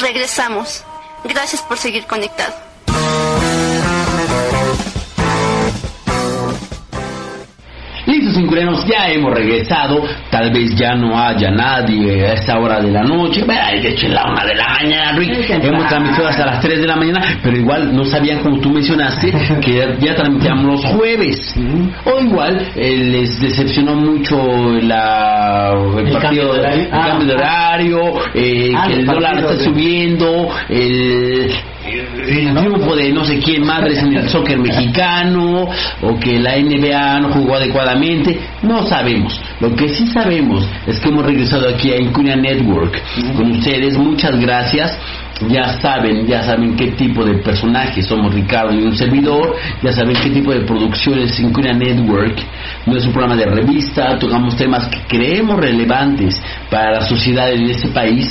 Regresamos. Gracias por seguir conectado. Listo, cincurenos, ya hemos regresado. Tal vez ya no haya nadie a esta hora de la noche. Bueno, hay que la una de la mañana, Rick. Hemos transmitido hasta las 3 de la mañana, pero igual no sabían, como tú mencionaste, que ya transmitíamos los jueves. O igual eh, les decepcionó mucho la, el, El partido, cambio de horario. el cambio de horario, eh, Ah, que el el dólar está de- subiendo, el, el triunfo de no sé quién madres en el soccer mexicano o que la NBA no jugó adecuadamente, no sabemos. Lo que sí sabemos es que hemos regresado aquí a Incunia Network con ustedes. Muchas gracias. Ya saben, ya saben qué tipo de personajes somos Ricardo y un servidor, ya saben qué tipo de producciones es Network. No es un programa de revista, tocamos temas que creemos relevantes para la sociedad en este país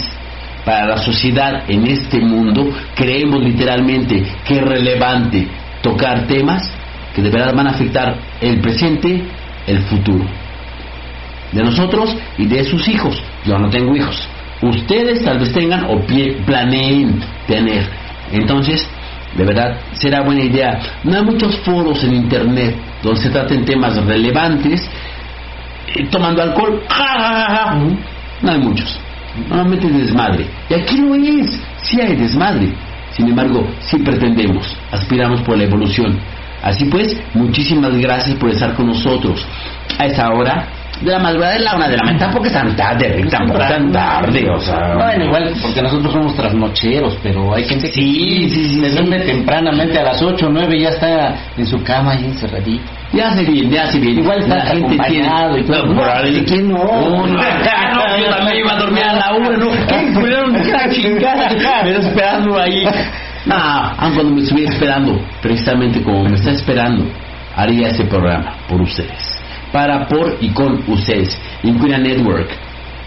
para la sociedad en este mundo, creemos literalmente que es relevante tocar temas que de verdad van a afectar el presente, el futuro. De nosotros y de sus hijos. Yo no tengo hijos. Ustedes tal vez tengan o pie- planeen tener. Entonces, de verdad, será buena idea. No hay muchos foros en internet donde se traten temas relevantes, eh, tomando alcohol. No hay muchos. Normalmente es desmadre. Y aquí lo es. Sí hay desmadre. Sin embargo, sí pretendemos, aspiramos por la evolución. Así pues, muchísimas gracias por estar con nosotros a esta hora de la madrugada de la una de la mañana. Tampoco es tan tarde, tampoco es tan tarde, o sea. Bueno, igual, porque nosotros somos trasnocheros, pero hay gente que Sí, sí, sí, se sí. duerme tempranamente a las 8 o 9 y ya está en su cama ahí encerradito. Ya hace bien, ya hace bien. Igual está acompañado y todo. No, por ahí- ¿De quién no? No, no, no, yo también iba a dormir a la una, ¿no? ¿Qué? Culero, la chingada. Me esperando ahí. Ah, aun cuando me estuviera esperando, precisamente como me está esperando, haría ese programa por ustedes. Para, por y con ustedes. Incuria Network.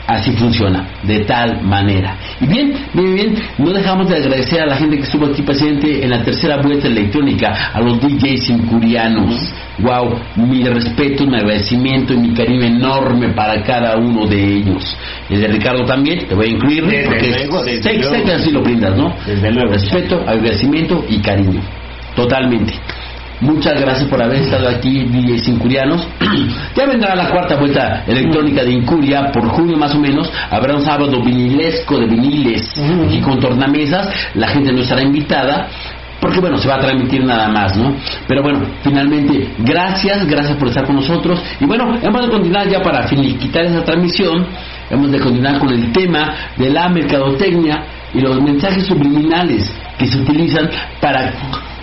Así funciona, de tal manera. Y bien, bien, bien, no dejamos de agradecer a la gente que estuvo aquí presente en la tercera vuelta electrónica, a los DJs incurianos. Wow, mi respeto, mi agradecimiento y mi cariño enorme para cada uno de ellos. El de Ricardo también, te voy a incluir, Desde porque luego, desde sé, sé luego. que así lo brindas, ¿no? Desde luego. Respeto, agradecimiento y cariño. Totalmente. Muchas gracias por haber estado aquí, DJs Incurianos. ya vendrá la cuarta vuelta electrónica de Incuria por junio más o menos. Habrá un sábado vinilesco de viniles y con tornamesas. La gente no estará invitada. Porque bueno, se va a transmitir nada más, ¿no? Pero bueno, finalmente, gracias, gracias por estar con nosotros. Y bueno, hemos de continuar ya para finiquitar esa transmisión. Hemos de continuar con el tema de la mercadotecnia y los mensajes subliminales que se utilizan para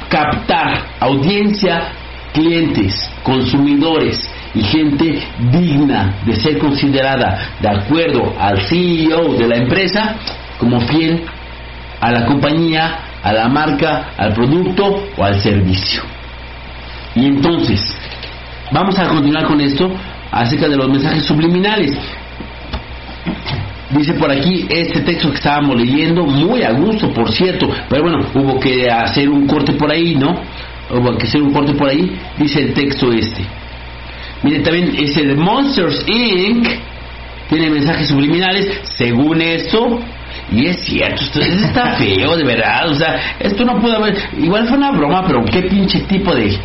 captar audiencia, clientes, consumidores y gente digna de ser considerada de acuerdo al CEO de la empresa como fiel a la compañía, a la marca, al producto o al servicio. Y entonces, vamos a continuar con esto acerca de los mensajes subliminales. Dice por aquí este texto que estábamos leyendo, muy a gusto, por cierto, pero bueno, hubo que hacer un corte por ahí, ¿no? Hubo que hacer un corte por ahí, dice el texto este. Miren, también es el Monsters Inc. Tiene mensajes subliminales, según esto, y es cierto, esto, esto está feo, de verdad, o sea, esto no puede haber, igual fue una broma, pero qué pinche tipo de,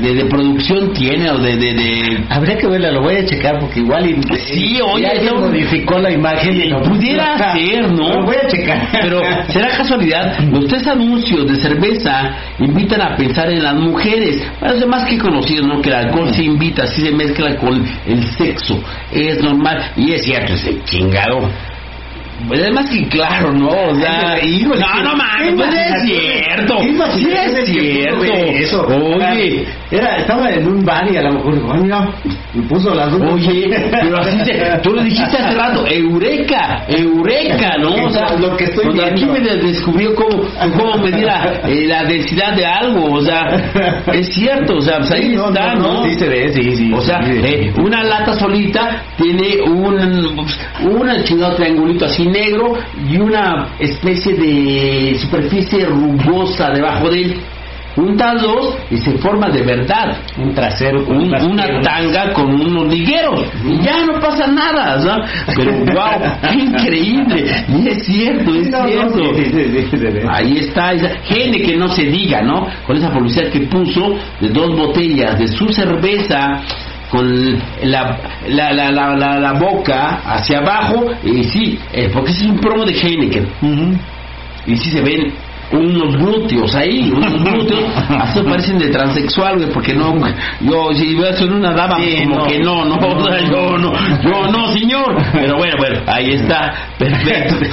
de, de producción tiene, o de, de, de Habría que verla, lo voy a checar porque igual y, Sí, oye, ya alguien no- modificó la imagen y lo Pudiera ser, ¿no? Lo voy a checar. Pero será casualidad, los tres anuncios de cerveza invitan a pensar en las mujeres. Parece más que conocido, ¿no? Que el alcohol se invita, así se mezcla con el sexo. Es normal, y es cierto, ese chingado. Pues es más que claro, ¿no? O sea, Híjole, no, no mames, pues es cierto. Sí es cierto. Eso. Oye, Era, estaba en un bar y a lo mejor, oh, mira, me puso las dos. Oye, pero así se, tú lo dijiste hace rato, eureka, eureka, ¿no? O sea, Lo que estoy cuando aquí me descubrió cómo, cómo medir la, eh, la densidad de algo, o sea, es cierto, o sea, pues ahí Sí, no, está, no, ¿no? sí se ve, sí, sí. O sea, sí, eh, una lata solita tiene un, un chingado triangulito así negro y una especie de superficie rugosa debajo de él. Juntas dos y se forma de verdad un trasero con un- una tanga con unos ligueros y ya no pasa nada, ¿sabes? Pero wow, qué increíble, y es cierto, es no, cierto. sí, sí, sí, se ve. Ahí está, esa gene que no se diga, ¿no? Con esa publicidad que puso de dos botellas de su cerveza con la, la, la, la, la- la boca hacia abajo, y sí, eh, porque ese es un promo de Heineken. Y sí se ven unos glúteos ahí, unos glúteos, hasta parecen de transexual, güey, porque no, yo si voy a hacer una dama, Sí, como no. que no, no, o sea, yo no, yo no, señor. Pero bueno, bueno, ahí está, perfecto.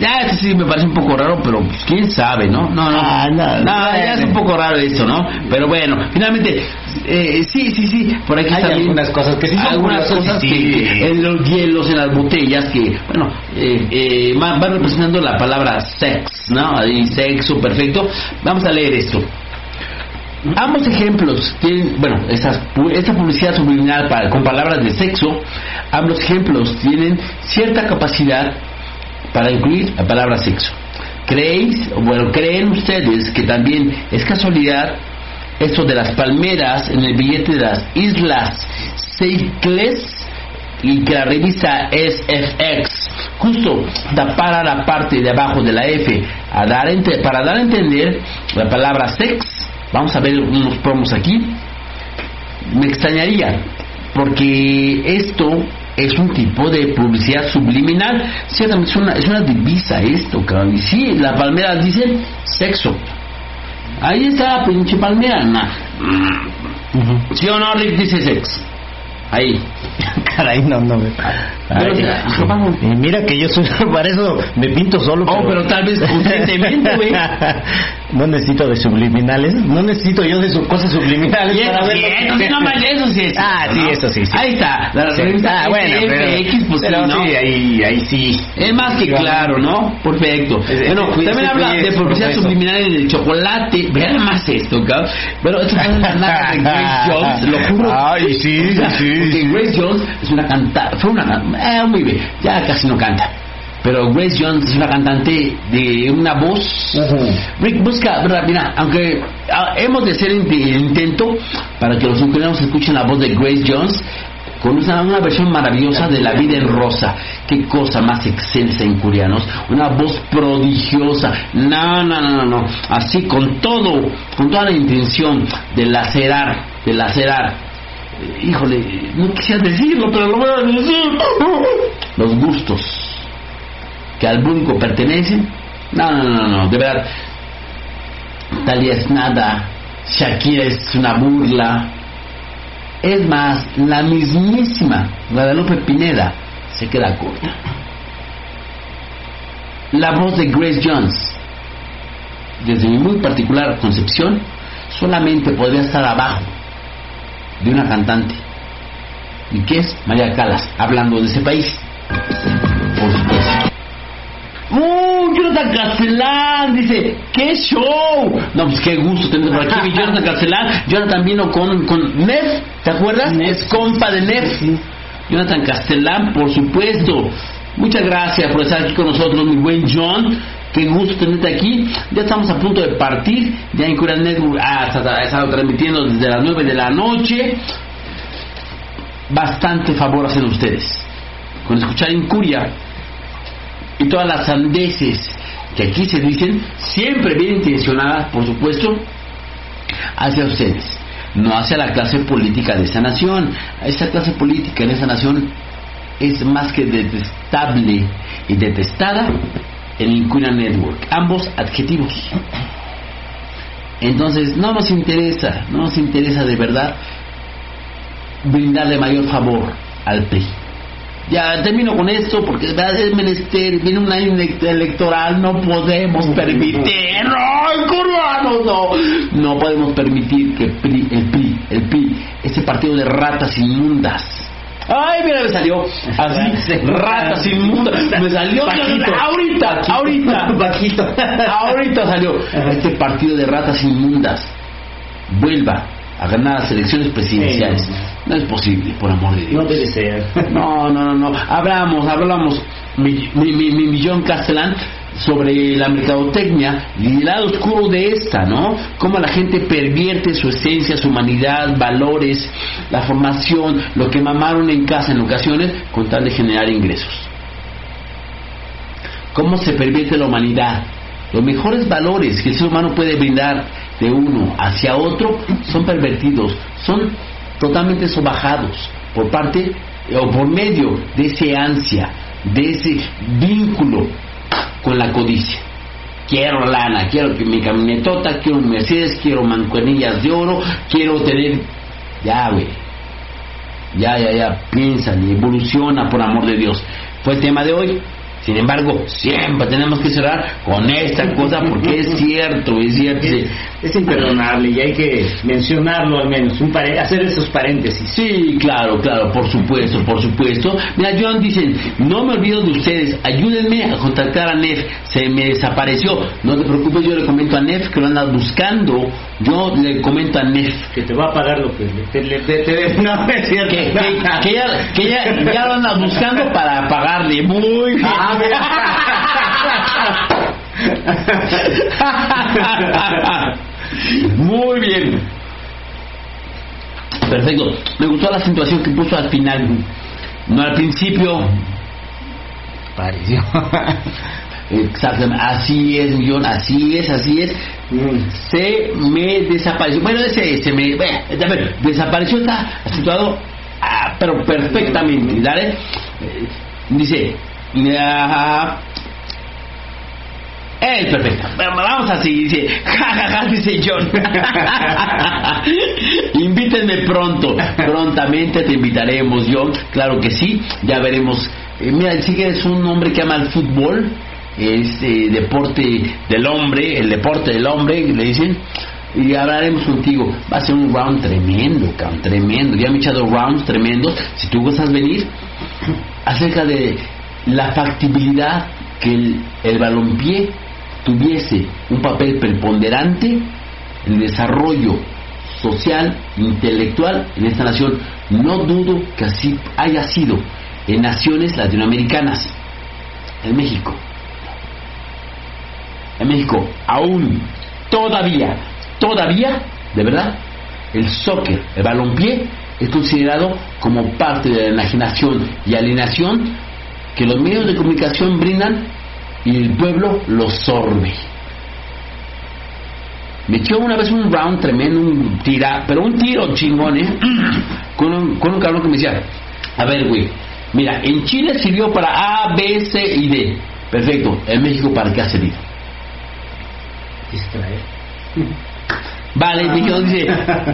Ya, este sí me parece un poco raro, pero pues, quién sabe, ¿no? No, no, Ah, no, no, ya es un poco raro esto, ¿no? Pero bueno, finalmente, eh, sí, sí, sí, por aquí Hay también algunas cosas que sí son algunas cosas que, en los hielos, en las botellas, que, bueno, eh, eh, van representando la palabra sex, ¿no? Ahí, sexo, perfecto. Vamos a leer esto. Ambos ejemplos tienen, bueno, esas, esta publicidad subliminal para- con palabras de sexo, ambos ejemplos tienen cierta capacidad para incluir la palabra sexo. ¿Creéis, o bueno, creen ustedes que también es casualidad esto de las palmeras en el billete de las Islas Seychelles y que la revista SFX justo tapara la parte de abajo de la F a dar ente- para dar a entender la palabra sex? Vamos a ver unos promos aquí. Me extrañaría porque esto es un tipo de publicidad subliminal. Ciertamente es una, es una divisa esto, cabrón. Y sí, las palmeras dicen sexo. Ahí está la pinche palmera. ¿Sí o no, Rick? Dice sex. Ahí. Caray, no, no. me- Pero, Ay, mira que yo soy, para eso me pinto solo. Oh, pero tal vez conscientemente, güey. No necesito de subliminales. No necesito yo de sus cosas subliminales. Eso para sí, ver sí, no más, eso sí es. Ah, sí, ¿no? eso sí, sí. Ahí está. La Sí. revista Ah, bueno, FX, pues pero sí, ¿no? sí, ahí, ahí sí. Es más que claro, ¿no? Perfecto. Ese- Bueno, ese- también habla de eso, publicidad eso. subliminal en el chocolate. Vean más esto, cabrón. Pero esto fue una nada de Grace Jones, lo juro. Ay, sí, sí. Porque Grace Jones es una cantante, fue una eh, muy bien, ya casi no canta. Pero Grace Jones es una cantante de una voz. Rick, busca, mira, aunque ah, hemos de hacer el intento para que los ucranianos escuchen la voz de Grace Jones con una, una versión maravillosa de La vida en rosa. Qué cosa más excelsa en coreanos. Una voz prodigiosa. No, no, no, no, no. Así con todo, con toda la intención de lacerar, de lacerar. Eh, Híjole, no quisiera decirlo, pero lo voy a decir. Los gustos que al público pertenecen. No, no, no, no, de verdad. Talia es nada, Shakira es una burla. Es más, la mismísima Guadalupe Pineda se queda corta. La voz de Grace Jones, desde mi muy particular concepción, solamente podría estar abajo de una cantante. ¿Y qué es? María Calas, hablando de ese país. ¡Uh! Jonathan Castellán dice, ¡qué show! No, pues qué gusto tener por aquí mi Jonathan Castellán. Jonathan vino con, con Nef, ¿te acuerdas? Es compa de Nef. Jonathan Castellán, por supuesto. Muchas gracias por estar aquí con nosotros, mi buen John. Qué gusto tenerte aquí. Ya estamos a punto de partir. Ya en Corean Network ah, ha estado transmitiendo desde las 9 de la noche. Bastante favor hacen ustedes. Con escuchar Incuria y todas las sandeces que aquí se dicen, siempre bien intencionadas, por supuesto, hacia ustedes, no hacia la clase política de esta nación. Esta clase política en esta nación es más que detestable y detestada en Incuria Network. Ambos adjetivos. Entonces, no nos interesa, no nos interesa de verdad brindarle mayor favor al PRI. Ya termino con esto porque es menester, viene un año electoral, no podemos permitir, no, no, no podemos permitir que el PRI, el PRI, el PRI, ese partido de ratas inmundas, Ay, mira, me salió así, ratas inmundas. Me salió ahorita, ahorita, ahorita salió. Este partido de ratas inmundas. Vuelva a ganar las elecciones presidenciales. No es posible, por amor de Dios. No debe ser. No, no, no, no. Hablamos, hablamos. Mi, mi, mi, mi millón Castellán sobre la mercadotecnia y el lado oscuro de esta, ¿no? Cómo la gente pervierte su esencia, su humanidad, valores, la formación, lo que mamaron en casa en ocasiones con tal de generar ingresos. Cómo se pervierte la humanidad. Los mejores valores que el ser humano puede brindar de uno hacia otro son pervertidos, son totalmente sobajados por parte o por medio de ese ansia, de ese vínculo con la codicia. Quiero lana, quiero que mi camionetota, quiero un Mercedes, quiero mancuernillas de oro, quiero tener... Ya, güey. Ya, ya, ya, piensa y evoluciona por amor de Dios. Fue el tema de hoy. Sin embargo, siempre tenemos que cerrar con esta cosa porque es cierto, es cierto. Es, es imperdonable y hay que mencionarlo al menos, un pare- hacer esos paréntesis. Sí, claro, claro, por supuesto, por supuesto. Mira, John dicen, no me olvido de ustedes, ayúdenme a contactar a Nef, se me desapareció. No te preocupes, yo le comento a Nef que lo andas buscando. Yo le comento a Nef Que te va a pagar lo que te, le- te- te- no, es cierto. que, que, que ya, que ya, ya lo andas buscando para pagarle. Muy bien. Ah, Muy bien. Perfecto. Me gustó la situación que puso al final. No al principio. Pareció. Exactamente. Así es, millón. Así es, así es. Mm. Se me desapareció. Bueno, ese se me. bueno, desapareció, está situado. ah, pero perfectamente. ¿Dale? Eh, Dice. ah, es perfecto. Vamos así, dice, jajaja, dice John. Invítenme pronto, prontamente te invitaremos, John. Claro que sí, ya veremos. Eh, mira, sí que es un hombre que ama el fútbol, es eh, deporte del hombre, el deporte del hombre, le dicen. Y hablaremos contigo. Va a ser un round tremendo, cabrón, tremendo. Ya me he echado rounds tremendos. Si tú gustas venir, acerca de la factibilidad que el, el balompié tuviese un papel preponderante en el desarrollo social, intelectual en esta nación. No dudo que así haya sido en naciones latinoamericanas, en México. En México, aún, todavía, todavía, de verdad, el soccer, el balompié, es considerado como parte de la enajenación y alienación que los medios de comunicación brindan y el pueblo lo sorbe. Me echó una vez un round tremendo, un tira, pero un tiro chingón, ¿eh? Con un, con un cabrón que me decía, a ver, güey, mira, en Chile sirvió para A, B, C y D. Perfecto, en México para qué ha servido. Distraer. Vale, dijo, dice,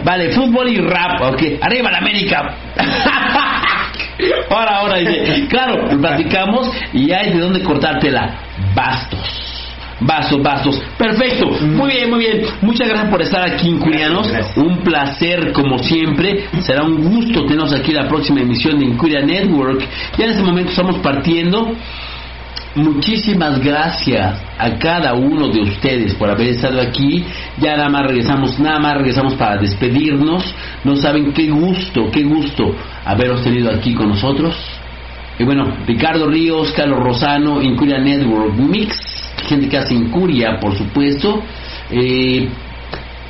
vale, fútbol y rap, ok, arriba la América. ahora, ahora dice, claro, lo platicamos y hay de dónde cortártela. Bastos. Bastos, bastos. Perfecto. Muy bien, muy bien. Muchas gracias por estar aquí, Incurianos. Gracias. Un placer, como siempre. Será un gusto tenernos aquí la próxima emisión de Incuria Network. Ya en este momento estamos partiendo. Muchísimas gracias a cada uno de ustedes por haber estado aquí. Ya nada más regresamos, nada más regresamos para despedirnos. No saben qué gusto, qué gusto haberos tenido aquí con nosotros. Y bueno, Ricardo Ríos, Carlos Rosano, Incuria Network Mix, gente que hace Incuria, por supuesto. Eh,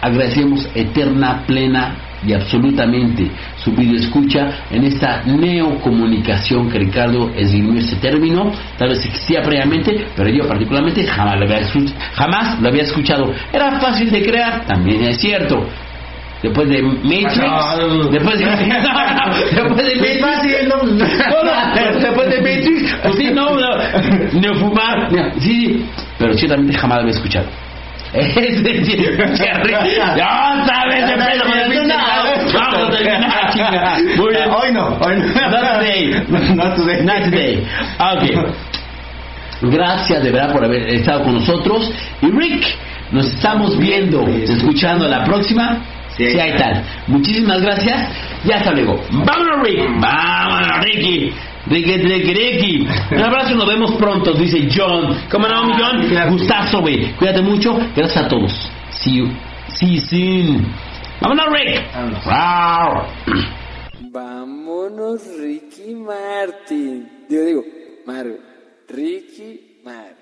agradecemos eterna, plena y absolutamente su video escucha en esta neocomunicación que Ricardo esgrimió ese término, tal vez existía previamente, pero yo particularmente jamás lo había, jamás lo había escuchado. Era fácil de crear, también es cierto. Después de Matrix, No. después de, después de Es Matrix, fácil, ¿no? no, no, después de Matrix, pues sí, no, no, no fumar, no, sí, sí, pero ciertamente jamás lo había escuchado. Ya sabes, de pedo con el pinche. Vamos a terminar, chinga. Hoy no, hoy no. Not today. Not today. Not today. Ok. Gracias de verdad por haber estado con nosotros. Y Rick, nos estamos viendo, escuchando la próxima. Sí, Si hay tal. Muchísimas gracias. Ya hasta luego. Vámonos, Rick. Vámonos, Ricky. Ricky. Un abrazo y nos vemos pronto, dice John. ¿Cómo no, mi John? Gustazo, güey. Cuídate mucho. Gracias a todos. See you. See you soon. Vámonos, Rick. Vámonos. Ricky Martin. Digo, digo, Mar, Ricky Mar,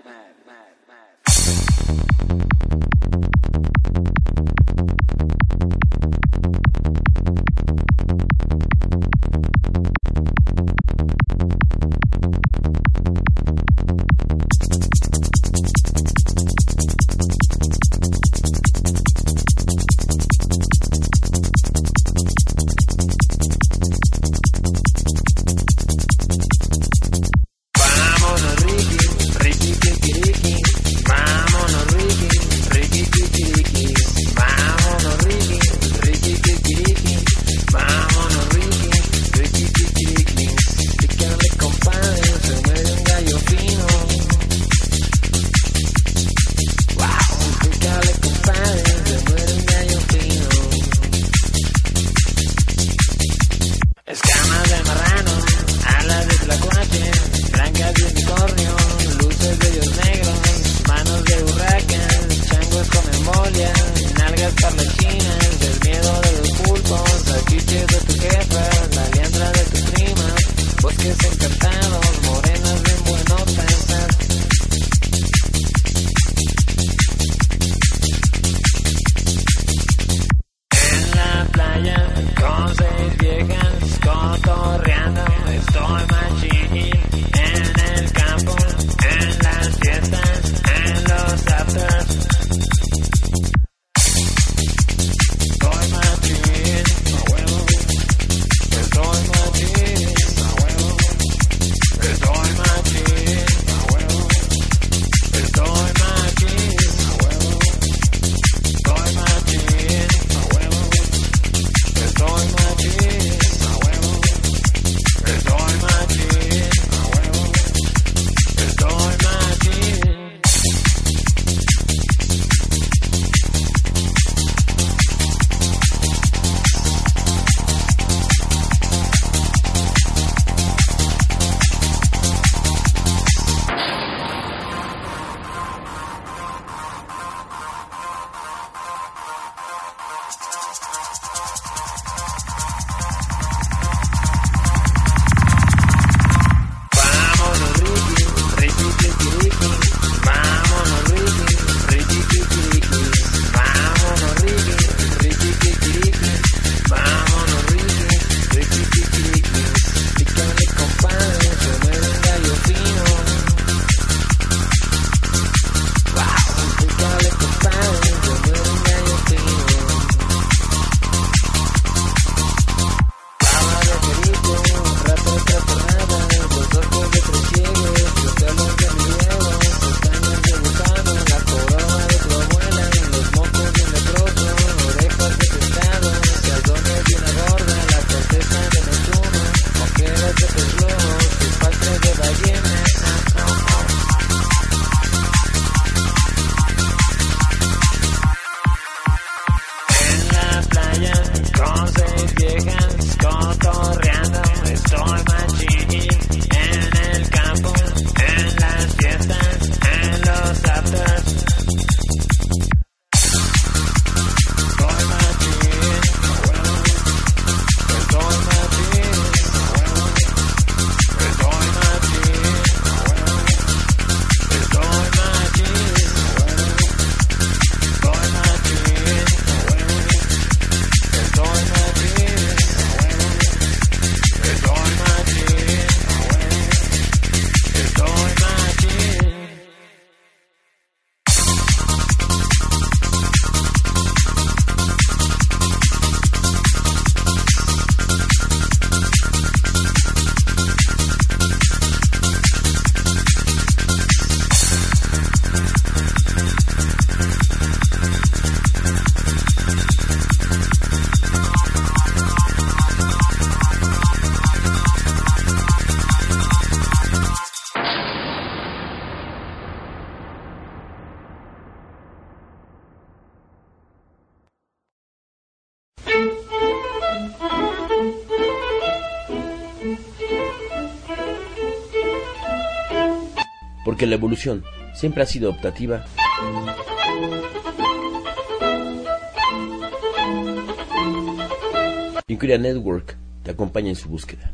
porque la evolución siempre ha sido optativa. Inquiria Network te acompaña en su búsqueda.